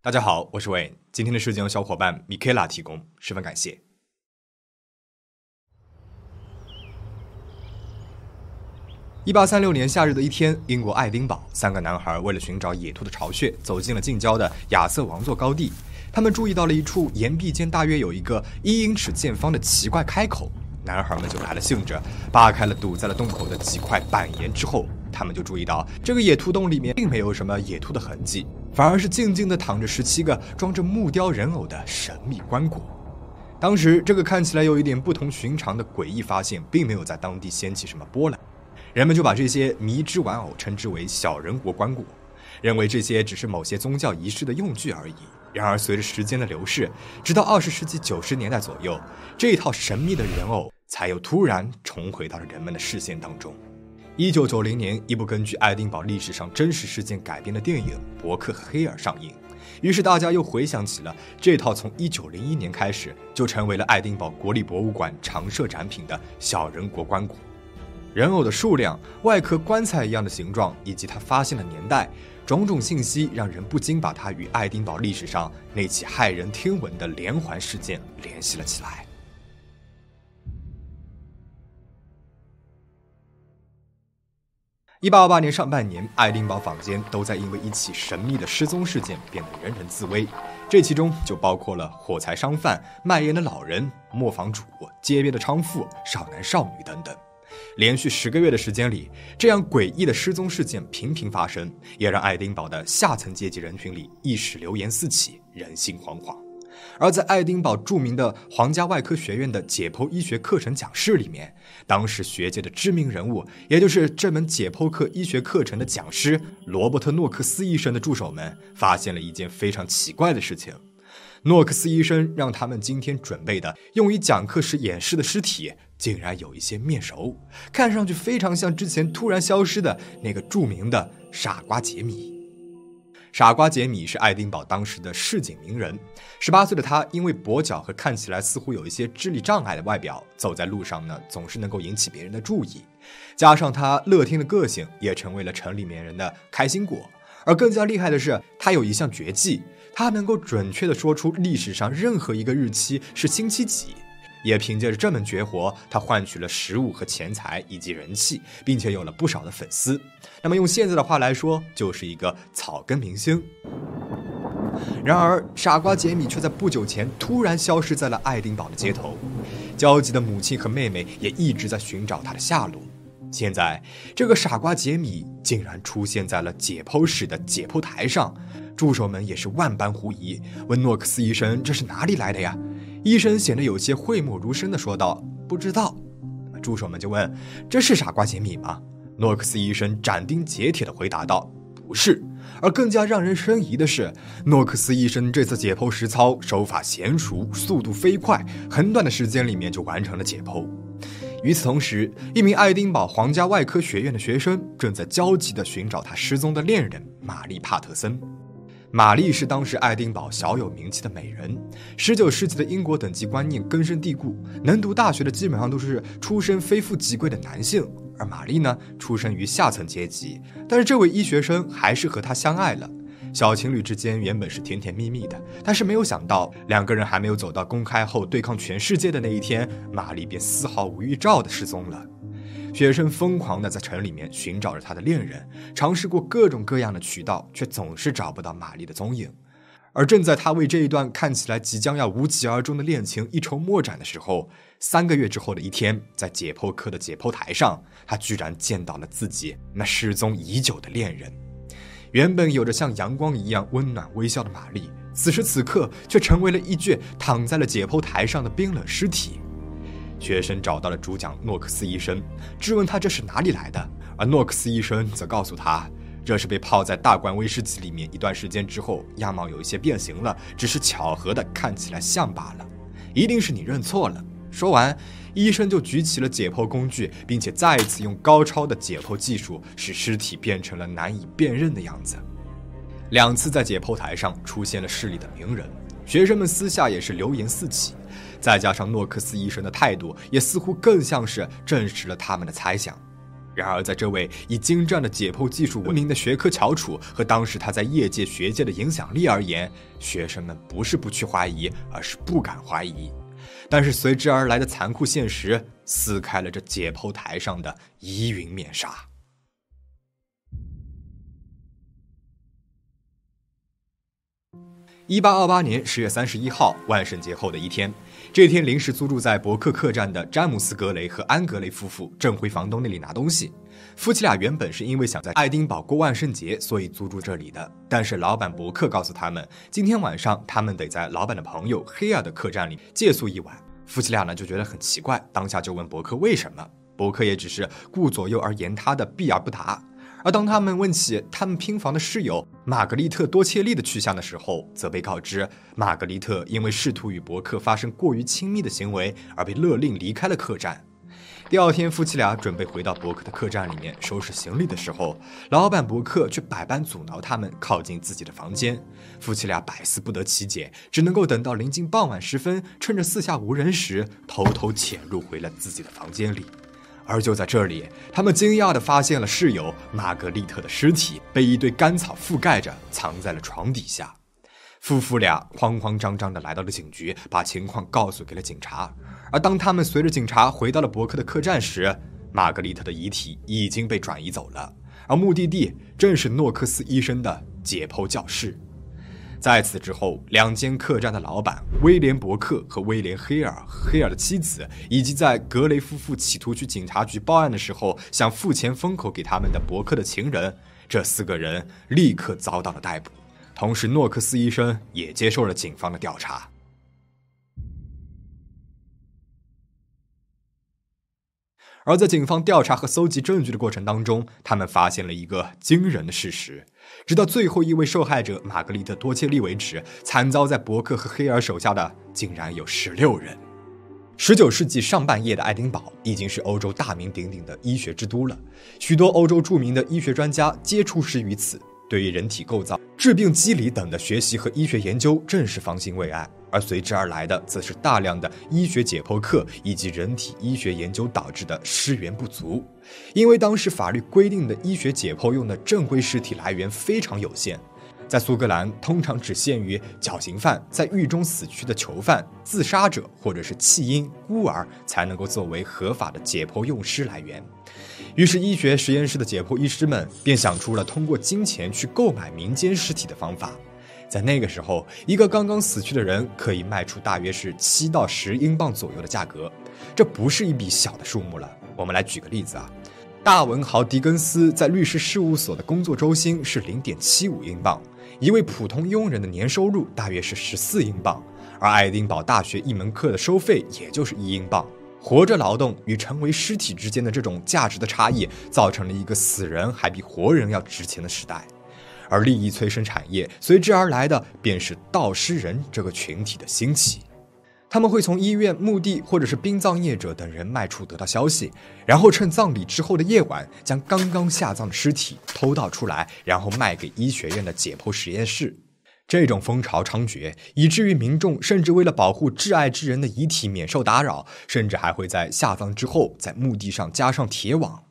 大家好，我是 Wayn 今天的事件由小伙伴米 l 拉提供，十分感谢。一八三六年夏日的一天，英国爱丁堡，三个男孩为了寻找野兔的巢穴，走进了近郊的亚瑟王座高地。他们注意到了一处岩壁间大约有一个一英尺见方的奇怪开口。男孩们就来了兴致，扒开了堵在了洞口的几块板岩之后，他们就注意到这个野兔洞里面并没有什么野兔的痕迹，反而是静静地躺着十七个装着木雕人偶的神秘棺椁。当时，这个看起来有一点不同寻常的诡异发现，并没有在当地掀起什么波澜，人们就把这些迷之玩偶称之为“小人国棺椁”，认为这些只是某些宗教仪式的用具而已。然而，随着时间的流逝，直到二十世纪九十年代左右，这一套神秘的人偶。才又突然重回到了人们的视线当中。一九九零年，一部根据爱丁堡历史上真实事件改编的电影《伯克和黑尔》上映，于是大家又回想起了这套从一九零一年开始就成为了爱丁堡国立博物馆常设展品的小人国棺椁。人偶的数量、外壳棺材一样的形状，以及它发现的年代，种种信息让人不禁把它与爱丁堡历史上那起骇人听闻的连环事件联系了起来。一八二八年上半年，爱丁堡坊间都在因为一起神秘的失踪事件变得人人自危，这其中就包括了火柴商贩、卖烟的老人、磨坊主、街边的娼妇、少男少女等等。连续十个月的时间里，这样诡异的失踪事件频频发生，也让爱丁堡的下层阶级人群里一时流言四起，人心惶惶。而在爱丁堡著名的皇家外科学院的解剖医学课程讲室里面，当时学界的知名人物，也就是这门解剖课医学课程的讲师罗伯特·诺克斯医生的助手们，发现了一件非常奇怪的事情：诺克斯医生让他们今天准备的用于讲课时演示的尸体，竟然有一些面熟，看上去非常像之前突然消失的那个著名的傻瓜杰米。傻瓜杰米是爱丁堡当时的市井名人。十八岁的他，因为跛脚和看起来似乎有一些智力障碍的外表，走在路上呢，总是能够引起别人的注意。加上他乐天的个性，也成为了城里面人的开心果。而更加厉害的是，他有一项绝技，他能够准确地说出历史上任何一个日期是星期几。也凭借着这门绝活，他换取了食物和钱财以及人气，并且有了不少的粉丝。那么用现在的话来说，就是一个草根明星。然而，傻瓜杰米却在不久前突然消失在了爱丁堡的街头，焦急的母亲和妹妹也一直在寻找他的下落。现在，这个傻瓜杰米竟然出现在了解剖室的解剖台上，助手们也是万般狐疑，问诺克斯医生：“这是哪里来的呀？”医生显得有些讳莫如深地说道：“不知道。”助手们就问：“这是傻瓜杰米吗？”诺克斯医生斩钉截铁地回答道：“不是。”而更加让人生疑的是，诺克斯医生这次解剖实操手法娴熟，速度飞快，很短的时间里面就完成了解剖。与此同时，一名爱丁堡皇家外科学院的学生正在焦急地寻找他失踪的恋人玛丽·帕特森。玛丽是当时爱丁堡小有名气的美人。十九世纪的英国等级观念根深蒂固，能读大学的基本上都是出身非富即贵的男性，而玛丽呢，出身于下层阶级。但是这位医学生还是和她相爱了。小情侣之间原本是甜甜蜜蜜的，但是没有想到，两个人还没有走到公开后对抗全世界的那一天，玛丽便丝毫无预兆的失踪了。学生疯狂地在城里面寻找着他的恋人，尝试过各种各样的渠道，却总是找不到玛丽的踪影。而正在他为这一段看起来即将要无疾而终的恋情一筹莫展的时候，三个月之后的一天，在解剖课的解剖台上，他居然见到了自己那失踪已久的恋人。原本有着像阳光一样温暖微笑的玛丽，此时此刻却成为了一具躺在了解剖台上的冰冷尸体。学生找到了主讲诺克斯医生，质问他这是哪里来的，而诺克斯医生则告诉他，这是被泡在大罐威士忌里面一段时间之后，样貌有一些变形了，只是巧合的看起来像罢了。一定是你认错了。说完，医生就举起了解剖工具，并且再一次用高超的解剖技术，使尸体变成了难以辨认的样子。两次在解剖台上出现了市里的名人，学生们私下也是流言四起。再加上诺克斯医生的态度，也似乎更像是证实了他们的猜想。然而，在这位以精湛的解剖技术闻名的学科翘楚和当时他在业界学界的影响力而言，学生们不是不去怀疑，而是不敢怀疑。但是随之而来的残酷现实撕开了这解剖台上的疑云面纱。一八二八年十月三十一号，万圣节后的一天。这天，临时租住在伯克客栈的詹姆斯·格雷和安·格雷夫妇正回房东那里拿东西。夫妻俩原本是因为想在爱丁堡过万圣节，所以租住这里的。但是老板伯克告诉他们，今天晚上他们得在老板的朋友黑尔的客栈里借宿一晚。夫妻俩呢就觉得很奇怪，当下就问伯克为什么。伯克也只是顾左右而言他的，避而不答。而当他们问起他们拼房的室友玛格丽特·多切利的去向的时候，则被告知玛格丽特因为试图与伯克发生过于亲密的行为而被勒令离开了客栈。第二天，夫妻俩准备回到伯克的客栈里面收拾行李的时候，老板伯克却百般阻挠他们靠近自己的房间。夫妻俩百思不得其解，只能够等到临近傍晚时分，趁着四下无人时，偷偷潜入回了自己的房间里。而就在这里，他们惊讶地发现了室友玛格丽特的尸体被一堆干草覆盖着，藏在了床底下。夫妇俩慌慌张张地来到了警局，把情况告诉给了警察。而当他们随着警察回到了伯克的客栈时，玛格丽特的遗体已经被转移走了，而目的地正是诺克斯医生的解剖教室。在此之后，两间客栈的老板威廉·伯克和威廉·黑尔、黑尔的妻子，以及在格雷夫妇企图去警察局报案的时候想付钱封口给他们的伯克的情人，这四个人立刻遭到了逮捕。同时，诺克斯医生也接受了警方的调查。而在警方调查和搜集证据的过程当中，他们发现了一个惊人的事实：直到最后一位受害者玛格丽特·多切利为止，惨遭在伯克和黑尔手下的竟然有十六人。十九世纪上半叶的爱丁堡已经是欧洲大名鼎鼎的医学之都了，许多欧洲著名的医学专家皆出师于此。对于人体构造、致病机理等的学习和医学研究，正是方兴未艾。而随之而来的，则是大量的医学解剖课以及人体医学研究导致的尸源不足。因为当时法律规定的医学解剖用的正规尸体来源非常有限，在苏格兰通常只限于绞刑犯、在狱中死去的囚犯、自杀者或者是弃婴、孤儿才能够作为合法的解剖用尸来源。于是，医学实验室的解剖医师们便想出了通过金钱去购买民间尸体的方法。在那个时候，一个刚刚死去的人可以卖出大约是七到十英镑左右的价格，这不是一笔小的数目了。我们来举个例子啊，大文豪狄更斯在律师事务所的工作周薪是零点七五英镑，一位普通佣人的年收入大约是十四英镑，而爱丁堡大学一门课的收费也就是一英镑。活着劳动与成为尸体之间的这种价值的差异，造成了一个死人还比活人要值钱的时代。而利益催生产业随之而来的，便是盗尸人这个群体的兴起。他们会从医院、墓地或者是殡葬业者等人脉处得到消息，然后趁葬礼之后的夜晚，将刚刚下葬的尸体偷盗出来，然后卖给医学院的解剖实验室。这种风潮猖獗，以至于民众甚至为了保护挚爱之人的遗体免受打扰，甚至还会在下葬之后在墓地上加上铁网。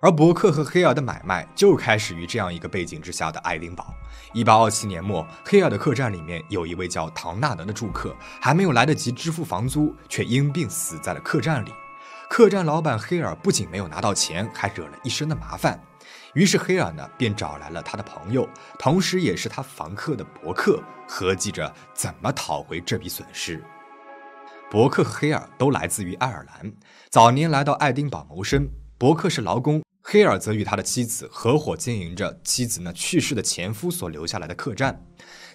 而伯克和黑尔的买卖就开始于这样一个背景之下的爱丁堡。一八二七年末，黑尔的客栈里面有一位叫唐纳德的住客，还没有来得及支付房租，却因病死在了客栈里。客栈老板黑尔不仅没有拿到钱，还惹了一身的麻烦。于是黑尔呢，便找来了他的朋友，同时也是他房客的伯克，合计着怎么讨回这笔损失。伯克和黑尔都来自于爱尔兰，早年来到爱丁堡谋生。伯克是劳工。黑尔则与他的妻子合伙经营着妻子那去世的前夫所留下来的客栈，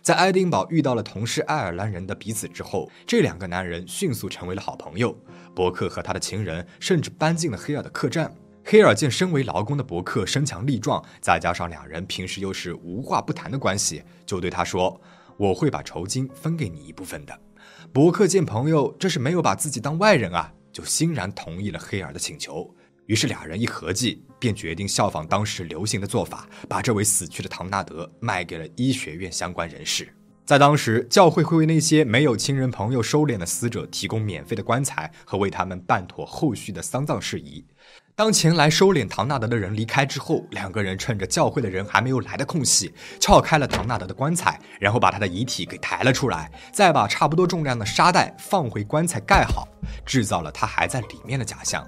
在爱丁堡遇到了同是爱尔兰人的彼此之后，这两个男人迅速成为了好朋友。伯克和他的情人甚至搬进了黑尔的客栈。黑尔见身为劳工的伯克身强力壮，再加上两人平时又是无话不谈的关系，就对他说：“我会把酬金分给你一部分的。”伯克见朋友这是没有把自己当外人啊，就欣然同意了黑尔的请求。于是俩人一合计，便决定效仿当时流行的做法，把这位死去的唐纳德卖给了医学院相关人士。在当时，教会会为那些没有亲人朋友收敛的死者提供免费的棺材和为他们办妥后续的丧葬事宜。当前来收敛唐纳德的人离开之后，两个人趁着教会的人还没有来的空隙，撬开了唐纳德的棺材，然后把他的遗体给抬了出来，再把差不多重量的沙袋放回棺材盖好，制造了他还在里面的假象。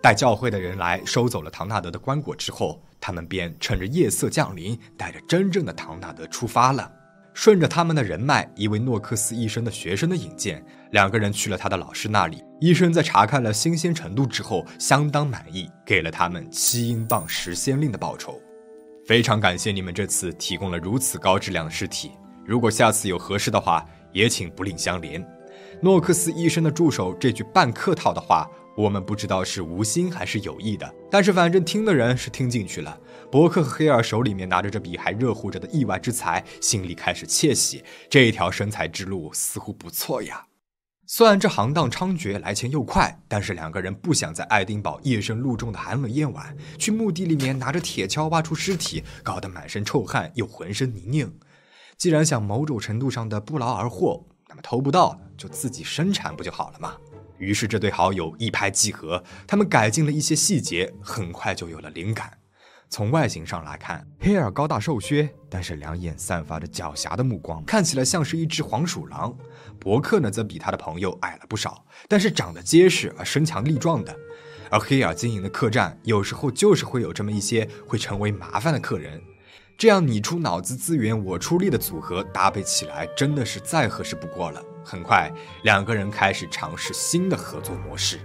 待教会的人来收走了唐纳德的棺椁之后，他们便趁着夜色降临，带着真正的唐纳德出发了。顺着他们的人脉，一位诺克斯医生的学生的引荐，两个人去了他的老师那里。医生在查看了新鲜程度之后，相当满意，给了他们七英镑十先令的报酬。非常感谢你们这次提供了如此高质量的尸体。如果下次有合适的话，也请不吝相连。诺克斯医生的助手这句半客套的话。我们不知道是无心还是有意的，但是反正听的人是听进去了。伯克和黑尔手里面拿着这笔还热乎着的意外之财，心里开始窃喜，这一条生财之路似乎不错呀。虽然这行当猖獗，来钱又快，但是两个人不想在爱丁堡夜深露重的寒冷夜晚，去墓地里面拿着铁锹挖出尸体，搞得满身臭汗又浑身泥泞。既然想某种程度上的不劳而获，那么偷不到就自己生产不就好了吗？于是，这对好友一拍即合，他们改进了一些细节，很快就有了灵感。从外形上来看，黑尔高大瘦削，但是两眼散发着狡黠的目光，看起来像是一只黄鼠狼。伯克呢，则比他的朋友矮了不少，但是长得结实而身强力壮的。而黑尔经营的客栈，有时候就是会有这么一些会成为麻烦的客人。这样你出脑子资源，我出力的组合搭配起来，真的是再合适不过了。很快，两个人开始尝试新的合作模式。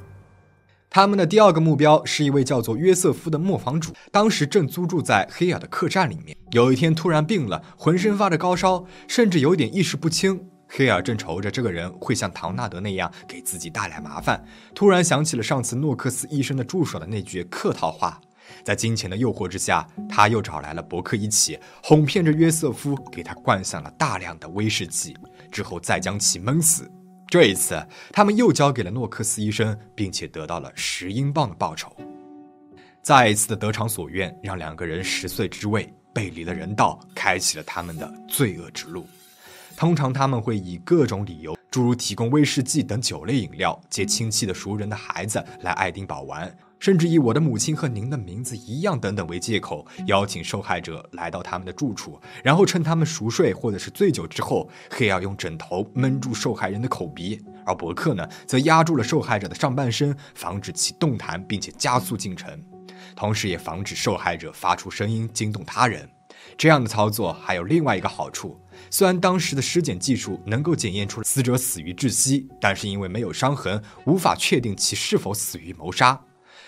他们的第二个目标是一位叫做约瑟夫的磨坊主，当时正租住在黑尔的客栈里面。有一天突然病了，浑身发着高烧，甚至有点意识不清。黑尔正愁着这个人会像唐纳德那样给自己带来麻烦，突然想起了上次诺克斯医生的助手的那句客套话。在金钱的诱惑之下，他又找来了伯克一起，哄骗着约瑟夫，给他灌下了大量的威士忌，之后再将其闷死。这一次，他们又交给了诺克斯医生，并且得到了十英镑的报酬。再一次的得偿所愿，让两个人十岁之位，背离了人道，开启了他们的罪恶之路。通常他们会以各种理由，诸如提供威士忌等酒类饮料，接亲戚的熟人的孩子来爱丁堡玩。甚至以我的母亲和您的名字一样等等为借口，邀请受害者来到他们的住处，然后趁他们熟睡或者是醉酒之后，黑尔用枕头闷住受害人的口鼻，而伯克呢，则压住了受害者的上半身，防止其动弹，并且加速进程，同时也防止受害者发出声音惊动他人。这样的操作还有另外一个好处，虽然当时的尸检技术能够检验出死者死于窒息，但是因为没有伤痕，无法确定其是否死于谋杀。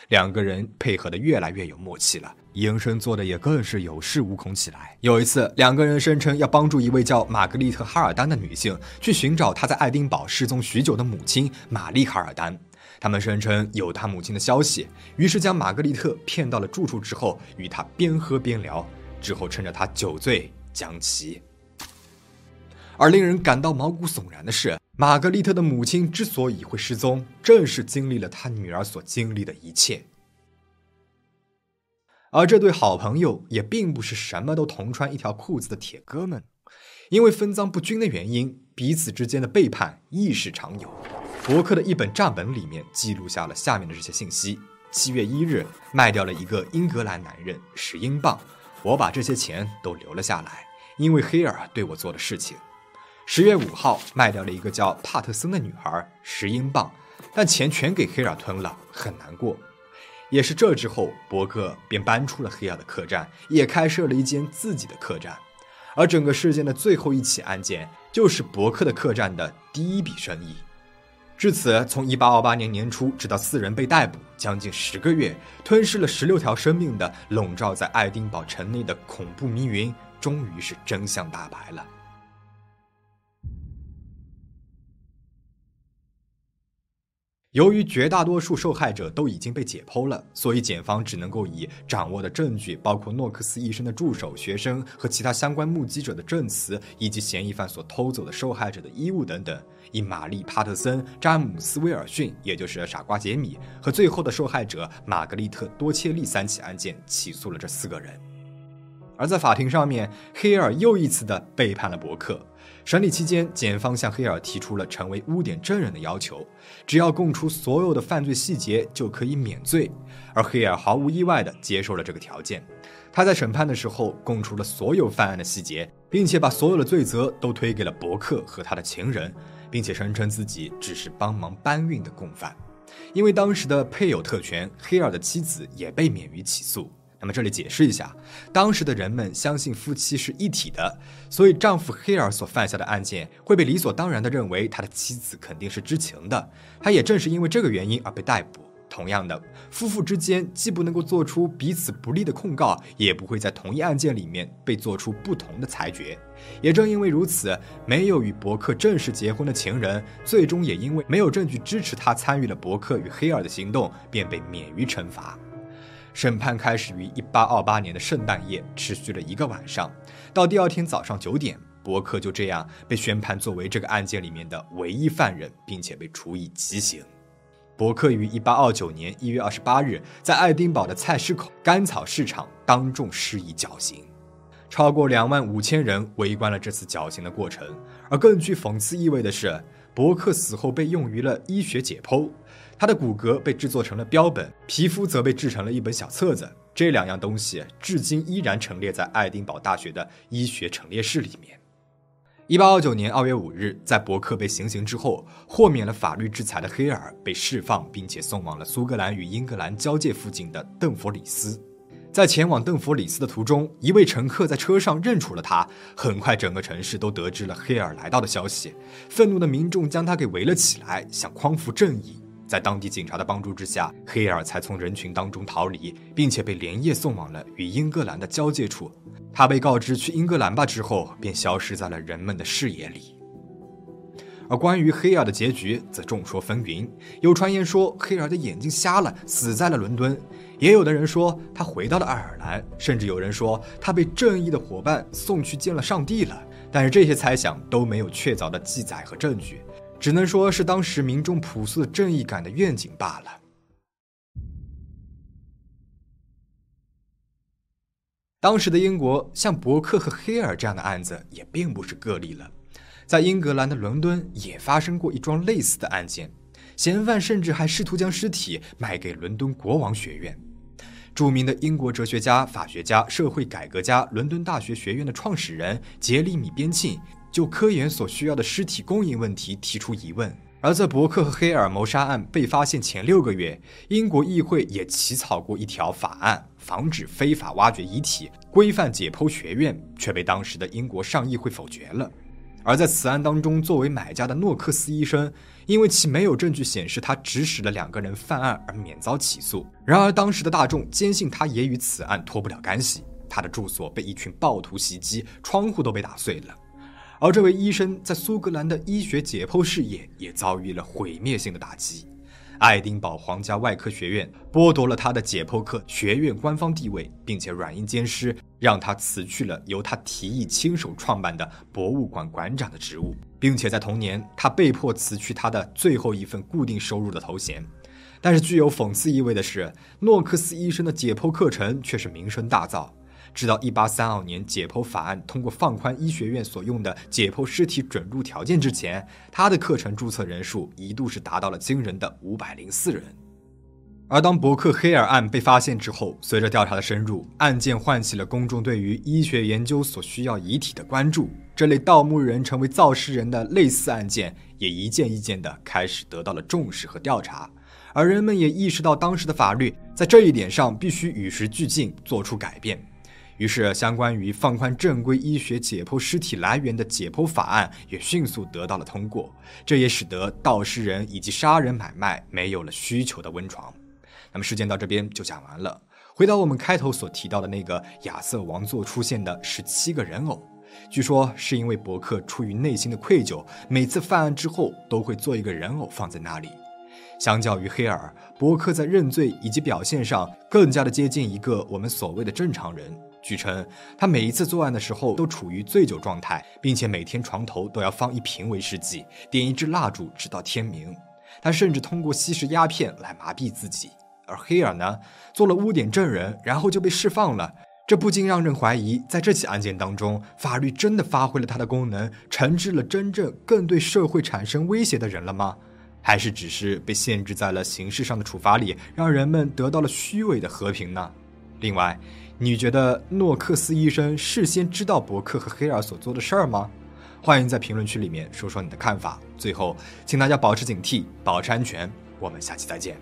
两个人配合的越来越有默契了，营生做的也更是有恃无恐起来。有一次，两个人声称要帮助一位叫玛格丽特·哈尔丹的女性去寻找她在爱丁堡失踪许久的母亲玛丽·哈尔丹。他们声称有她母亲的消息，于是将玛格丽特骗到了住处之后，与她边喝边聊，之后趁着她酒醉将其。而令人感到毛骨悚然的是。玛格丽特的母亲之所以会失踪，正是经历了她女儿所经历的一切。而这对好朋友也并不是什么都同穿一条裤子的铁哥们，因为分赃不均的原因，彼此之间的背叛亦是常有。伯克的一本账本里面记录下了下面的这些信息：七月一日卖掉了一个英格兰男人十英镑，我把这些钱都留了下来，因为黑尔对我做的事情。十月五号卖掉了一个叫帕特森的女孩十英镑，但钱全给黑尔吞了，很难过。也是这之后，伯克便搬出了黑尔的客栈，也开设了一间自己的客栈。而整个事件的最后一起案件，就是伯克的客栈的第一笔生意。至此，从一八二八年年初直到四人被逮捕，将近十个月，吞噬了十六条生命的笼罩在爱丁堡城内的恐怖迷云，终于是真相大白了。由于绝大多数受害者都已经被解剖了，所以检方只能够以掌握的证据，包括诺克斯医生的助手、学生和其他相关目击者的证词，以及嫌疑犯所偷走的受害者的衣物等等，以玛丽·帕特森、詹姆斯·威尔逊，也就是傻瓜杰米和最后的受害者玛格丽特·多切利三起案件起诉了这四个人。而在法庭上面，黑尔又一次的背叛了伯克。审理期间，检方向黑尔提出了成为污点证人的要求，只要供出所有的犯罪细节就可以免罪。而黑尔毫无意外地接受了这个条件。他在审判的时候供出了所有犯案的细节，并且把所有的罪责都推给了伯克和他的情人，并且声称自己只是帮忙搬运的共犯。因为当时的配偶特权，黑尔的妻子也被免于起诉。那么这里解释一下，当时的人们相信夫妻是一体的，所以丈夫黑尔所犯下的案件会被理所当然地认为他的妻子肯定是知情的。他也正是因为这个原因而被逮捕。同样的，夫妇之间既不能够做出彼此不利的控告，也不会在同一案件里面被做出不同的裁决。也正因为如此，没有与伯克正式结婚的情人，最终也因为没有证据支持他参与了伯克与黑尔的行动，便被免于惩罚。审判开始于1828年的圣诞夜，持续了一个晚上。到第二天早上九点，伯克就这样被宣判作为这个案件里面的唯一犯人，并且被处以极刑。伯克于1829年1月28日在爱丁堡的菜市口甘草市场当众施以绞刑，超过2万五千人围观了这次绞刑的过程。而更具讽刺意味的是，伯克死后被用于了医学解剖。他的骨骼被制作成了标本，皮肤则被制成了一本小册子。这两样东西至今依然陈列在爱丁堡大学的医学陈列室里面。一八二九年二月五日，在伯克被行刑之后，豁免了法律制裁的黑尔被释放，并且送往了苏格兰与英格兰交界附近的邓弗里斯。在前往邓弗里斯的途中，一位乘客在车上认出了他。很快，整个城市都得知了黑尔来到的消息，愤怒的民众将他给围了起来，想匡扶正义。在当地警察的帮助之下，黑尔才从人群当中逃离，并且被连夜送往了与英格兰的交界处。他被告知去英格兰吧之后，便消失在了人们的视野里。而关于黑尔的结局，则众说纷纭。有传言说黑尔的眼睛瞎了，死在了伦敦；也有的人说他回到了爱尔兰，甚至有人说他被正义的伙伴送去见了上帝了。但是这些猜想都没有确凿的记载和证据。只能说是当时民众朴素的正义感的愿景罢了。当时的英国，像伯克和黑尔这样的案子也并不是个例了，在英格兰的伦敦也发生过一桩类似的案件，嫌犯甚至还试图将尸体卖给伦敦国王学院。著名的英国哲学家、法学家、社会改革家、伦敦大学学院的创始人杰里米·边沁。就科研所需要的尸体供应问题提出疑问。而在伯克和黑尔谋杀案被发现前六个月，英国议会也起草过一条法案，防止非法挖掘遗体、规范解剖学院，却被当时的英国上议会否决了。而在此案当中，作为买家的诺克斯医生，因为其没有证据显示他指使了两个人犯案而免遭起诉。然而，当时的大众坚信他也与此案脱不了干系。他的住所被一群暴徒袭击，窗户都被打碎了。而这位医生在苏格兰的医学解剖事业也遭遇了毁灭性的打击，爱丁堡皇家外科学院剥夺了他的解剖课学院官方地位，并且软硬兼施，让他辞去了由他提议亲手创办的博物馆馆长的职务，并且在同年，他被迫辞去他的最后一份固定收入的头衔。但是具有讽刺意味的是，诺克斯医生的解剖课程却是名声大噪。直到一八三二年解剖法案通过放宽医学院所用的解剖尸体准入条件之前，他的课程注册人数一度是达到了惊人的五百零四人。而当伯克黑尔案被发现之后，随着调查的深入，案件唤起了公众对于医学研究所需要遗体的关注。这类盗墓人成为造尸人的类似案件，也一件一件的开始得到了重视和调查。而人们也意识到，当时的法律在这一点上必须与时俱进，做出改变。于是，相关于放宽正规医学解剖尸体来源的解剖法案也迅速得到了通过。这也使得盗尸人以及杀人买卖没有了需求的温床。那么，事件到这边就讲完了。回到我们开头所提到的那个亚瑟王座出现的十七个人偶，据说是因为伯克出于内心的愧疚，每次犯案之后都会做一个人偶放在那里。相较于黑尔，伯克在认罪以及表现上更加的接近一个我们所谓的正常人。据称，他每一次作案的时候都处于醉酒状态，并且每天床头都要放一瓶威士忌，点一支蜡烛，直到天明。他甚至通过吸食鸦片来麻痹自己。而黑尔呢，做了污点证人，然后就被释放了。这不禁让人怀疑，在这起案件当中，法律真的发挥了它的功能，惩治了真正更对社会产生威胁的人了吗？还是只是被限制在了形式上的处罚里，让人们得到了虚伪的和平呢？另外，你觉得诺克斯医生事先知道伯克和黑尔所做的事儿吗？欢迎在评论区里面说说你的看法。最后，请大家保持警惕，保持安全。我们下期再见。